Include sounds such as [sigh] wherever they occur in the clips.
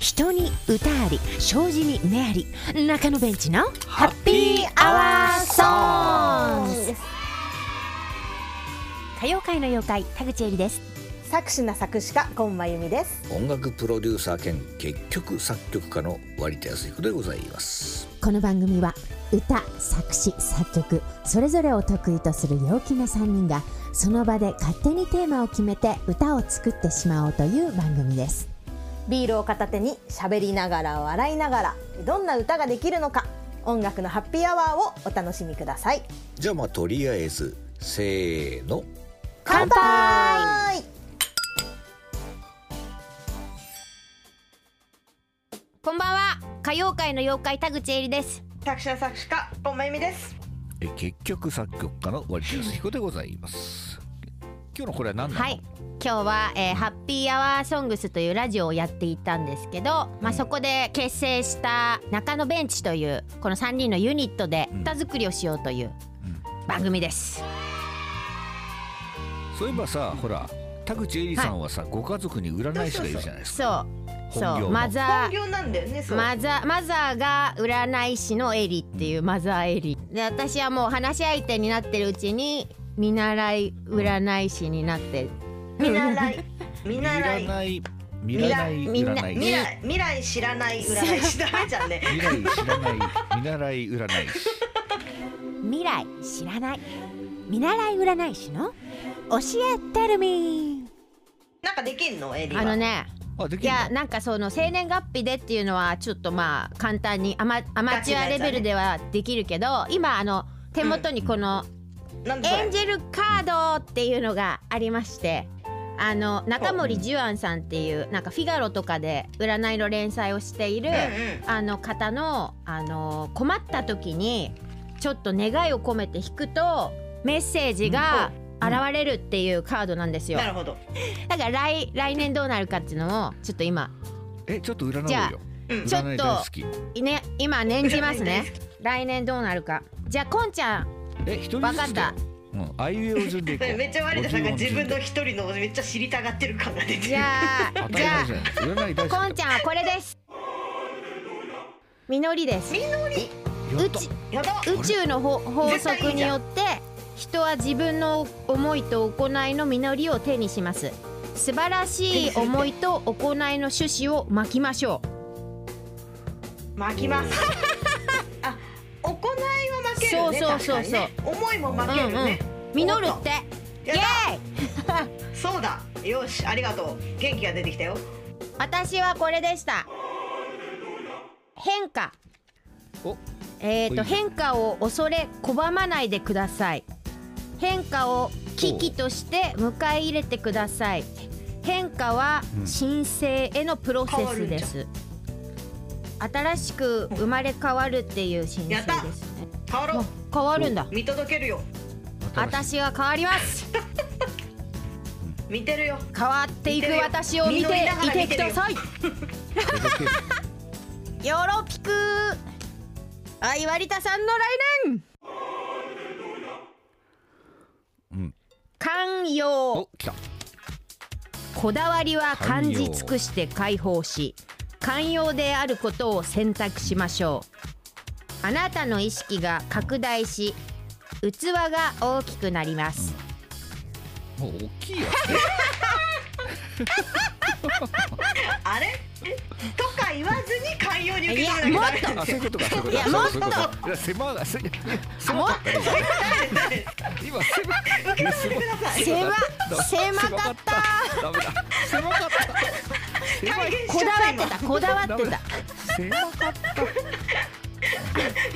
人に歌あり障子に目あり中野ベンチのハッピーアワーソング歌謡界の妖怪田口恵里です。作詞な作詞家今真由美です。音楽プロデューサー兼結局作曲家の割田康彦でございます。この番組は歌作詞作曲それぞれを得意とする陽気な3人がその場で勝手にテーマを決めて歌を作ってしまおうという番組ですビールを片手に喋りながら笑いながらどんな歌ができるのか音楽のハッピーアワーをお楽しみください。じゃあまあとりあえずせーの。乾杯！こんばんは。歌謡界の妖怪田口恵里です。作詞な作詞家今真由美です。え結局作曲家の割田康彦でございます。今日のこれは何なの、はい今日は、えーハッピーアワーソングスというラジオをやっていたんですけど、まあ、そこで結成した中野ベンチというこの3人のユニットで歌作りをしようという番組です、そういえばさほら田口恵里さんはさ、ご家族に占い師がいるじゃないですか。そう。そう。マザー。業なんだよねそマザーマザーが占い師のエリっていうマザーエリ。で私はもう話し相手になってるうちに見習い占い師になって見習い。見見習い。らない。見らないみんな占い未来未来知らない占い。師ダメじゃんね。[laughs] 未来知らない見習い占い。師未来知らない。見習い占い師の教えてるみなんかできんの？エリは。あのねいあできるの？やなんかその生年月日でっていうのはちょっとまあ簡単にアマアマチュアレベルではできるけど今あの手元にこのなんだそれ？エンジェルカードっていうのがありましてあの中森ジュアンさんっていうなんかフィガロとかで占いの連載をしているあの方のあの困った時にちょっと願いを込めて引くとメッセージが現れるっていうカードなんですよ。なるほど。だから来来年どうなるかっていうのをちょっと今。えちょっと占おうじゃあようんちょっとね今念じますね。来年どうなるか。じゃあこんちゃん。え一人わかったうん。あいうえお順でいこう。[laughs] めっちゃ割田さんが自分の50一人のめっちゃ知りたがってる感が出てる。じゃあ当たじゃあり前じゃない占い大好きこんちゃんはこれです。実りです。やった。宇宙やだ宇宙の法法則によって人は自分の思いと行いの実りを手にします。素晴らしい思いと行いの種子をまきましょ巻きますけるよねそうそう。そうそうね思いも負けるね、う実るって。イエやーイ。だ。そうだ。よしありがとう。元気が出てきたよ。私はこれでした。変化。おえー、と変化を恐れ拒まないでください。変化を危機として迎え入れてください。変化はうん申請へのプロセスです、新しく生まれ変わるっていう申請です。ね変わろう。あ変わるんだ。見届けるよ。私は変わります。見てるよ。変わっていく私を見ていてください。[laughs] よろぴくあいわりたさんの来年。うん。寛容。こだわりは感じ尽くして解放し寛容であることを選択しましょうあなたの意識が拡大し器が大きくなります、もう大きいよ。あれ？とか言わずに寛容に受け止めなきゃダメなんあですよそういうことか。そういうことか。いやもっと。狭狭かったね今狭受け止めてください。狭狭かったダメだ狭かったこだわってたこだわってた狭かった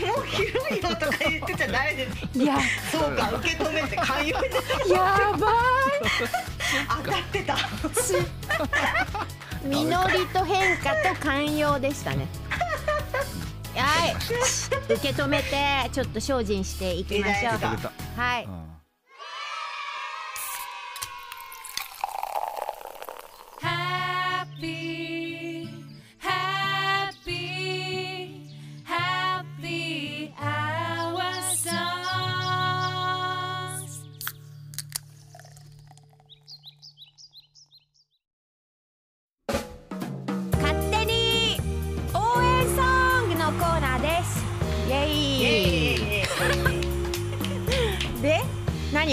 もう広いよとか言ってちゃダメです。いや。そうか受け止めて寛容にやば当たってた。い。実りと変化と寛容でしたね。[laughs] はい。受け止めてちょっと精進していきましょう。はい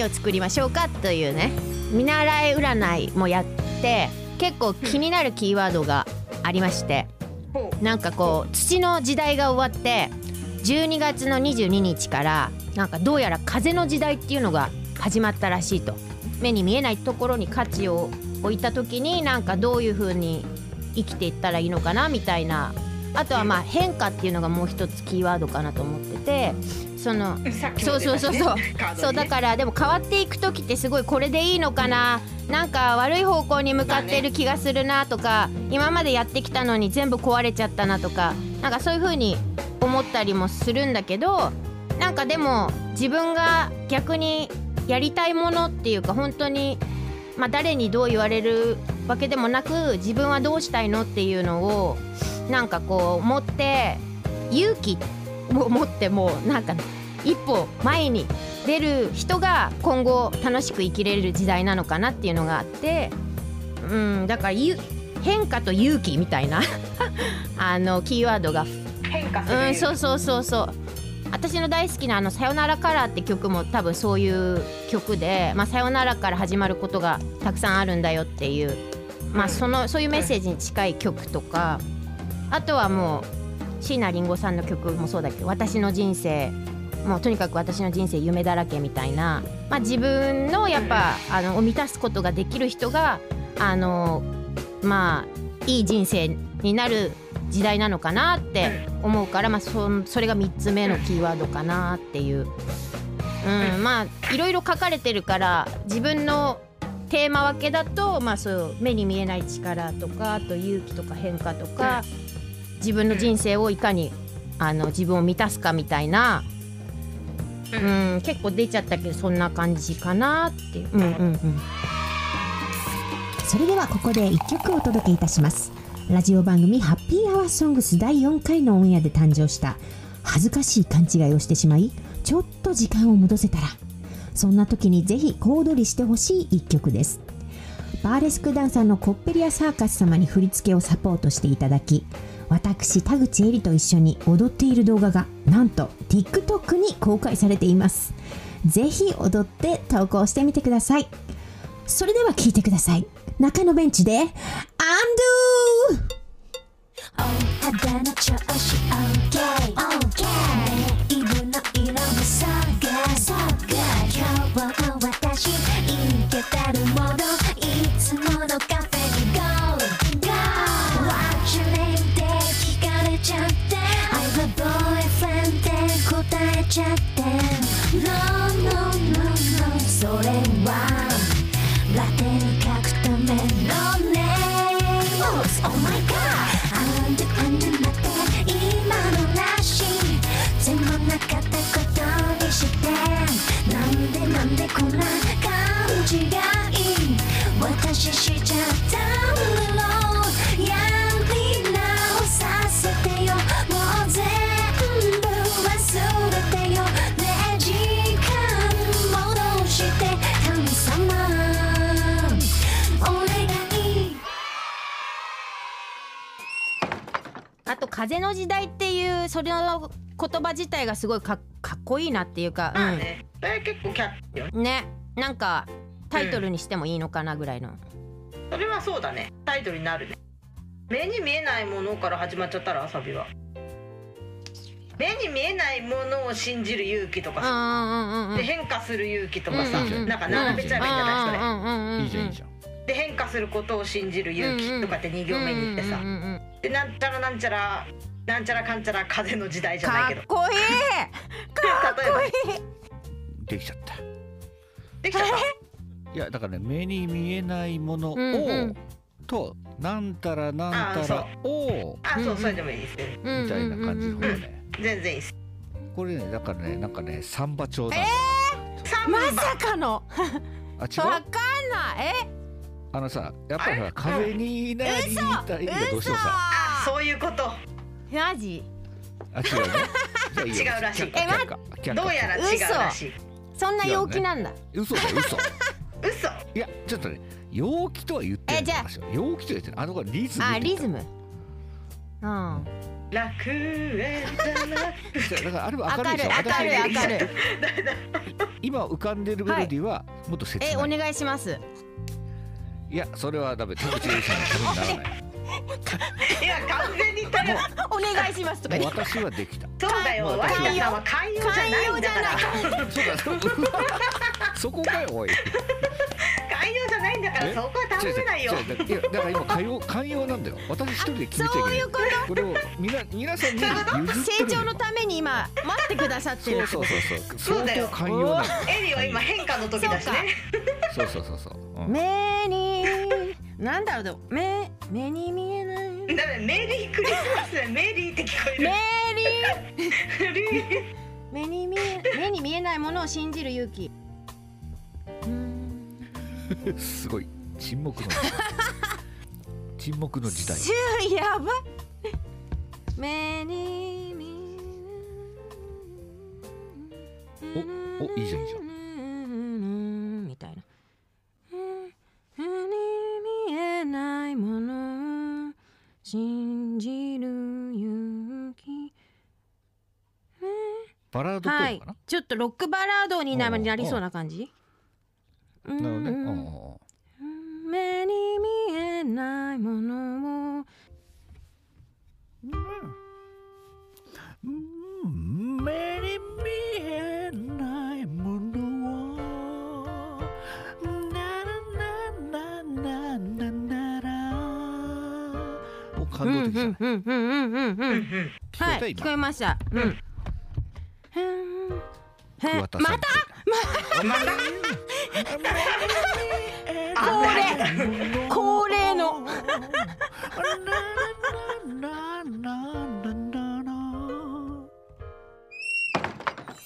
を作りましょうかというね見習い占いもやって結構気になるキーワードがありましてなんかこう土の時代が終わって12月の22日からなんかどうやら風の時代っていうのが始まったらしいと。目に見えないところに価値を置いた時になんかどういう風に生きていったらいいのかなみたいな。あとはまあ変化っていうのがもう一つキーワードかなと思っててそのそうそうそうそう。そうだからでも変わっていく時ってすごいこれでいいのかな。なんか悪い方向に向かってる気がするなとか今までやってきたのに全部壊れちゃったなとかなんかそういう風に思ったりもするんだけどなんかでも自分が逆にやりたいものっていうか本当にまあ誰にどう言われるわけでもなく自分はどうしたいのっていうのをなんかこう持って勇気を持ってもうなんか一歩前に出る人が今後楽しく生きれる時代なのかなっていうのがあってうんだからゆ変化と勇気みたいな [laughs] あのキーワードが。変化する。うんそうそうそうそう。私の大好きなあの「さよならカラー」って曲も多分そういう曲で「まあ、さよならから始まることがたくさんあるんだよ」っていう、まあ、そのそういうメッセージに近い曲とかあとはもう椎名林檎さんの曲もそうだけど「私の人生」もうとにかく私の人生夢だらけみたいな、まあ、自分のやっぱあのを満たすことができる人があのまあいい人生になる時代なのかなって思うから、まあ、そそれが3つ目のキーワードかなっていう、うん、まあいろいろ書かれてるから自分のテーマ分けだと、まあ、そう目に見えない力とかあと勇気とか変化とか自分の人生をいかにあの自分を満たすかみたいな、うん、結構出ちゃったけどそんな感じかなって。いう。うんうんうん。それではここで1曲お届けいたします。ラジオ番組「ハッピーアワーソングス」第4回のオンエアで誕生した恥ずかしい勘違いをしてしまいちょっと時間を戻せたらそんな時にぜひ小躍りしてほしい1曲です。バーレスクダンサーのコッペリアサーカス様に振り付けをサポートしていただき私田口絵里と一緒に踊っている動画がなんと TikTok に公開されています。ぜひ踊って投稿してみてください。それでは聴いてください。中のベンチで Undo! 肌の調子 OK OK イブの色もそ風の時代」っていうそれの言葉自体がすごいかかっこいいなっていうか、まあね。結構キャッチようん、ね。なんかタイトルにしてもいいのかなぐらいの、それはそうだね。タイトルになるね。目に見えないものから始まっちゃったら遊びは。目に見えないものを信じる勇気とかうん、うんさうんうんうん。で変化する勇気とかさ。うんうんうん。なんか並べちゃえばいいんじゃない？それ。うんうんうんうん。いいじゃんいいじゃんで変化することを信じる勇気とかって2行目に言ってさ。でなんちゃらなんちゃらなんちゃらかんちゃら風の時代じゃないけど。かっこいい。[laughs] 例えば。できちゃった。できちゃった。いやだからね目に見えないものを、うんうん。となんたらなんたらをあそう。それでもいいですね。みみたいな感じの方ね全然いいです。これねだからねなんかねサンバ調だ、サンバ。まさかの。あ違わかんうない。え？あのさやっぱりほらあれ風になりたいがどうしてもさ。あそういうことマジ？あ違うね [laughs] 違うらしい。却下却下却下どうやら違うらしい。そんな陽気なんだ、嘘。だよ嘘。嘘。いやちょっとね陽気とは言ってない陽気とは言ってない。あの子はリズムあリズム。うん。楽園 [laughs] じゃだからあれは明るい明るいでしょ明るい。私明るい。[laughs] 今浮かんでるメロディーはもっと切ない、えお願いしますいやそれはダメ。田口玲さんのためにならない。[laughs] いや完全にただお願いしますとか私はできた。そうだよ。ワイナさんは寛容じゃないんだから。そうだそこかよおい。寛容じゃないんだからえ？そこは頼めないよいやだから今寛容寛容なんだよ。私一人で決めちゃいけない。そういうこと？これをみな皆さんに成長のために今待ってくださってる。そうそうそうそう。そうだよ寛容なんだよ。エリは今変化の時だしね。そうそうそうそう、うん。目になんだろうでも目目に見えない。だからメリークリスマスメリーって聞こえる。メリー。目に見え目に見えないものを信じる勇気。すごい。沈黙の。沈黙の時代。シューやばい目に見おおいいじゃんいいじゃんドっぽはいかな、ちょっとロックバラードになりそうな感じ？なるほどね、うんうん。うん。うん目に見えないものを目に見えないものをならななななならお感動的じゃない、うんうんうんうんうんうんうんはい聞こえましたうんへん桑田さん。また恒例恒例の。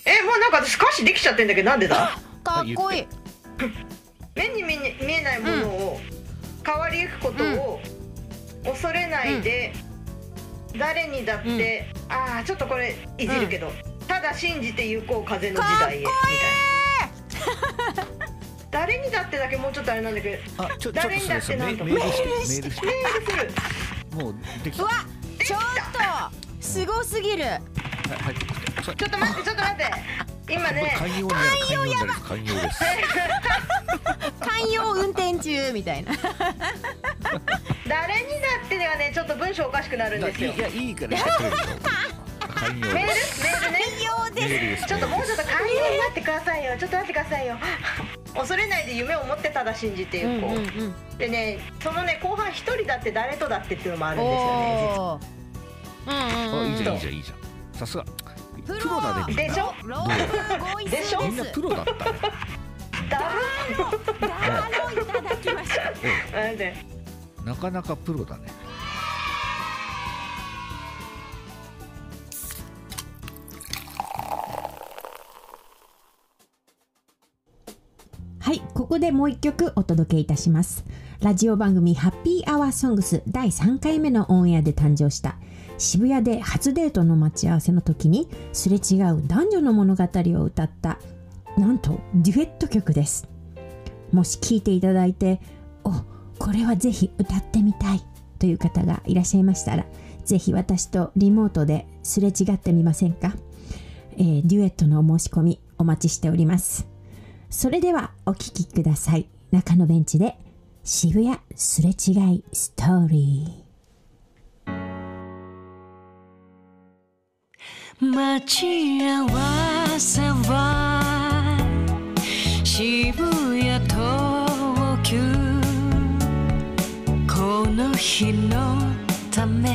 えもうなんか私歌詞できちゃってんだけどなんでだ？かっこいい。目に見え見えないものを変わりゆくことを恐れないで、誰にだって、ああちょっとこれいじるけど、ただ信じて行こう風の時代へみたいな。誰にだってだけもうちょっとあれなんだけどあちょちょっと誰にだってなんと。メメールしてメールしてメールする。もうできた。うわちょっとすごすぎる。はい入ってきてそれちょっと待ってちょっと待って。今ね寛容寛容になる寛容です。寛容運転中みたいな。[laughs] 誰にだってではねちょっと文章おかしくなるんですよ。いやいいからやってるよ寛容メールメですールね。メールですちょっともうちょっと寛容になってくださいよ。ちょっと待ってくださいよ。恐れないで夢を持ってただ信じていこう、うんでねそのね後半一人だって誰とだってっていうのもあるんですよねうんうんあうんいいじゃんいいじゃん。いいじゃん。さすが。ププロだねでしょ？でしょ？みんなプロだったねだダーロいただきました。なんで？なかなかプロだねはい、ここでもう一曲お届けいたします。ラジオ番組ハッピーアワーソングス第3回目のオンエアで誕生した渋谷で初デートの待ち合わせの時にすれ違う男女の物語を歌ったなんとデュエット曲です。もし聴いていただいて、お、これはぜひ歌ってみたいという方がいらっしゃいましたら、ぜひ私とリモートですれ違ってみませんか、えーデュエットのお申し込みお待ちしております。それではお聴きください。中のベンチで渋谷すれ違いストーリー。待ち合わせは渋谷東急この日のため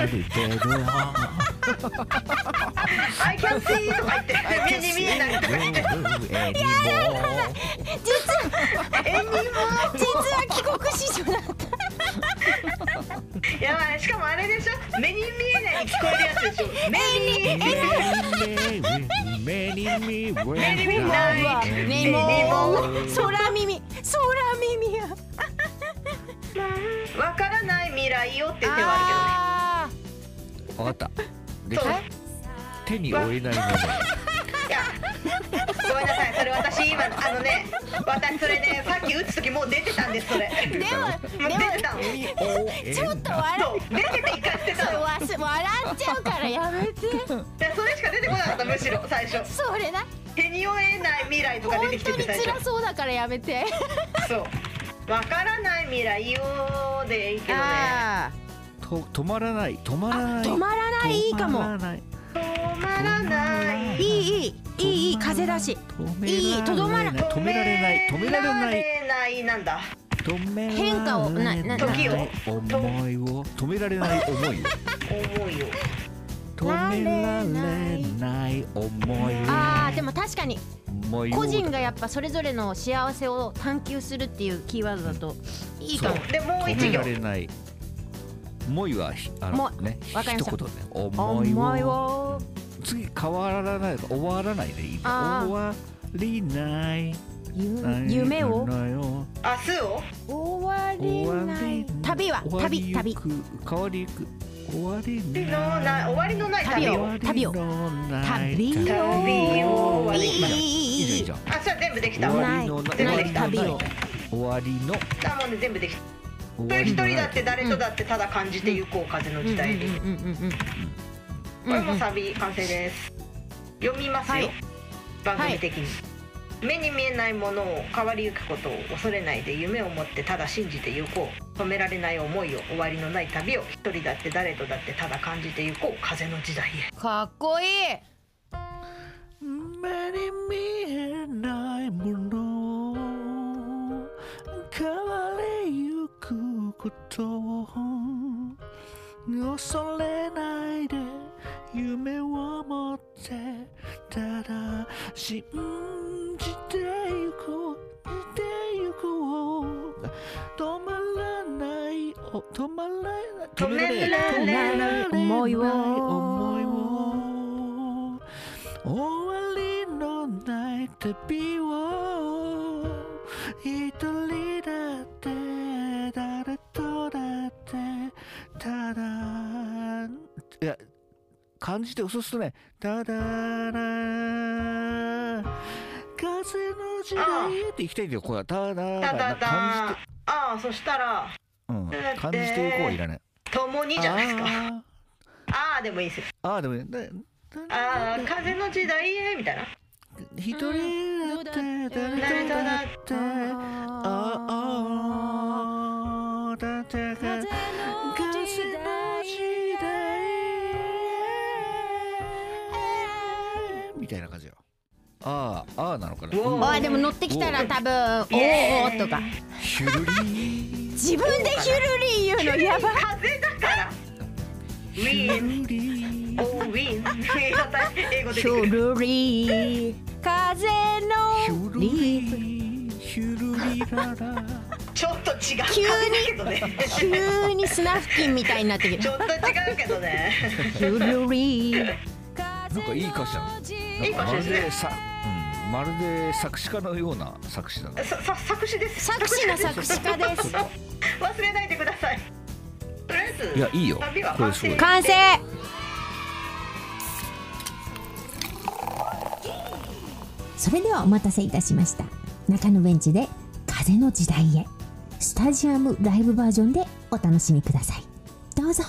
[laughs] I can see とか言って目に見えないとか言ってえにも実は帰国子女だやばいしかもあれでしょ目に見えないに聞こえるやつでしょ目に目に見え目に見えないねもう空耳空耳やわからない未来よっていう手はああ分かった。でそう。手に負えないもの。ごめんなさい。それ私今あのね私それねさっき打つ時もう出てたんですそれ。ーでももう出てたの。ちょっと笑そう。出てて生かしてたの。わす笑っちゃうからやめて。でそれしか出てこなかったむしろ最初。それな。手に負えない未来とか出本てき当に辛てて最初。そうだからやめて。そう。わからない未来よでいいけどね止まらない止まらない。止まらない？いいかも。止まらない。止まらない。い。いいいいいいい風だし。い。いとどまら止められない。止められない。止められないなんだ？止められない。変化をなな時を。思いを止められない思いを思いよ止められない思いをあーでも確かに個人がやっぱそれぞれの幸せを探求するっていうキーワードだといいかもでもう止め一行られない思いはひあものね一言で。思いを。思いを。次変わらない終わらないでいい終わりない。ゆ夢を？明日を？終わりない。旅は終わり旅旅ゆく。変わりゆく終わりのない。終わりのない。旅を。旅を。旅を。旅を。旅を。はいいいいいいいいいいいじゃんあじゃあ全部できた終わりのない全部できた旅を。終わりのだもんね全部できた終一人わりの一人だって誰とだってただ感じてゆこう風の時代に。これもサビ完成です読みますよ、はい番組的に、目に見えないものを変わりゆくことを恐れないで夢を持ってただ信じてゆこう止められない思いを終わりのない旅を一人だって誰とだってただ感じてゆこう風の時代へかっこいい目に見えないもの変わりゆくことを恐れないで夢を持ってただ信じてゆこう。してゆこう止まらない止まらない。止めらない止められない。思い。を思い。を終わりのない。旅を一人感じてそうするとねただら風の時代って行きたいんだよこれただただだ感ああそしたら。じて、うん、感じていこういらない共にじゃないですか。あああでもいいですよ。ーあーでもねだああ風の時代へみたいな。一人だって誰だってああああああなのかな。うわあーでも乗ってきたら多分おー。おーとか。ヒュルリー。自分でヒュルリー言うのやば。風だからウィンヒュルリー。オーウィン英語出ヒュルリー。風ヒのリヒュルリララちょっと違う急に急に砂付近みたいになってきちるょっと違うけどね。ヒュルリー。なんかいい歌詞だね。いい歌詞ですねまるで作詞家のような作詞だね。ささ作詞です。作詞の作詞家です。[laughs] 忘れないでください。とりあえずいやいいよ。これすごい。完成。それではお待たせいたしました。中野ベンチで風の時代へ。スタジアムライブバージョンでお楽しみください。どうぞ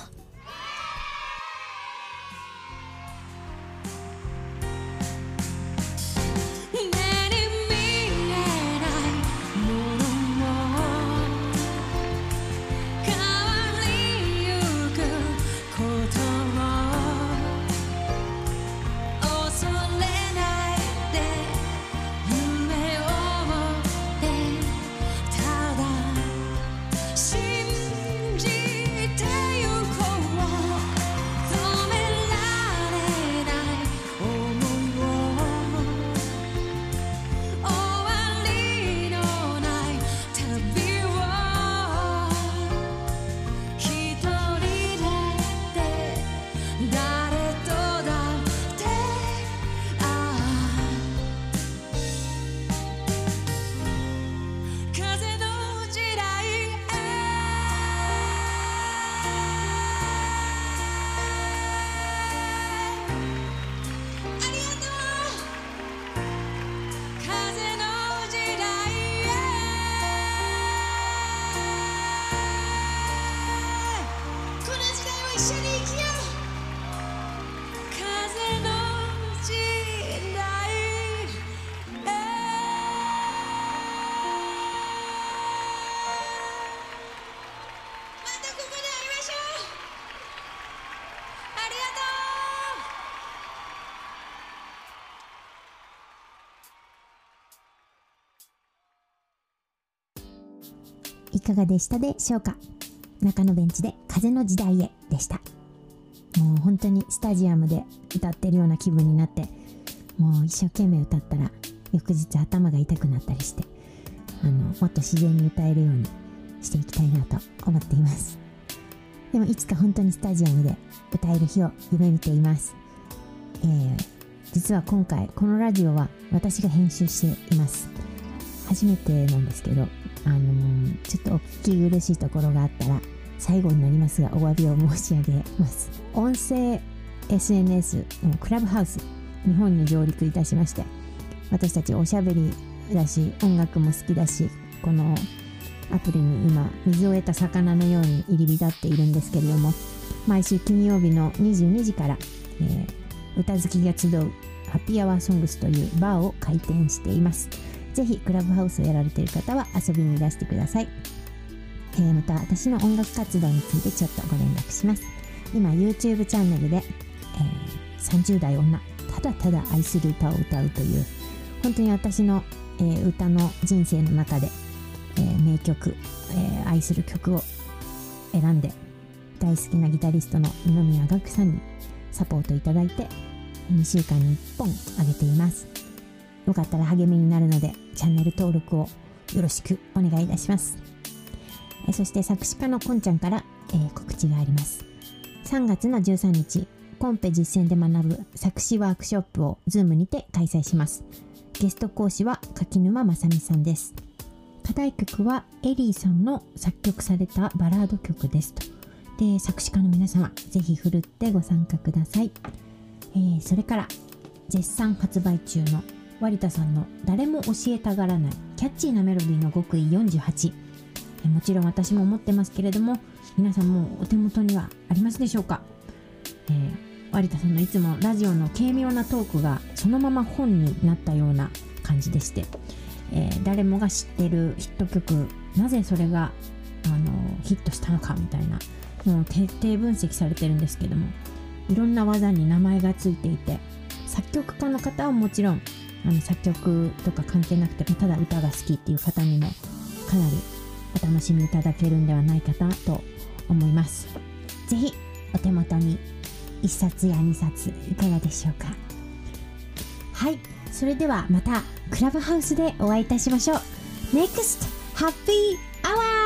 かがでしたでしょうか？中野ベンチで風の時代へでした。もう本当にスタジアムで歌ってるような気分になってもう一生懸命歌ったら翌日頭が痛くなったりしてあのもっと自然に歌えるようにしていきたいなと思っています。でもいつか本当にスタジアムで歌える日を夢見ています、えー実は今回このラジオは私が編集しています。初めてなんですけどあのーちょっとお聞き苦しいところがあったら最後になりますがお詫びを申し上げます。音声 SNS のクラブハウス日本に上陸いたしまして私たちおしゃべりだし音楽も好きだしこのアプリに今水を得た魚のように入り浸っているんですけれども毎週金曜日の22時から、えー歌好きが集うハッピーアワーソングスというバーを開店しています。ぜひクラブハウスをやられている方は遊びにいらしてください、えーまた私の音楽活動についてちょっとご連絡します。今 YouTube チャンネルで、えー30代女ただただ愛する歌を歌うという本当に私の、えー歌の人生の中で、えー名曲、え愛する曲を選んで大好きなギタリストの二宮岳さんにサポートいただいて2週間に1本上げています。よかったら励みになるのでチャンネル登録をよろしくお願いいたします。えそして作詞家のこんちゃんから、えー告知があります。3月の13日コンペ実践で学ぶ作詞ワークショップを Zoom にて開催します。ゲスト講師は柿沼正美さんです。課題曲はエリーさんの作曲されたバラード曲ですと。で作詞家の皆様ぜひふるってご参加ください、えーそれから絶賛発売中の割田さんの誰も教えたがらないキャッチーなメロディーの極意48えもちろん私も持ってますけれども皆さんもお手元にはありますでしょうか、えー割田さんのいつもラジオの軽妙なトークがそのまま本になったような感じでして、えー誰もが知ってるヒット曲なぜそれがあのヒットしたのかみたいなのを徹底分析されてるんですけどもいろんな技に名前がついていて作曲家の方はもちろんあの作曲とか関係なくてもただ歌が好きっていう方にもかなりお楽しみいただけるんではないかなと思います。ぜひお手元に1冊や2冊いかがでしょうか？はい。それではまたクラブハウスでお会いいたしましょう。NEXT Happy Hour!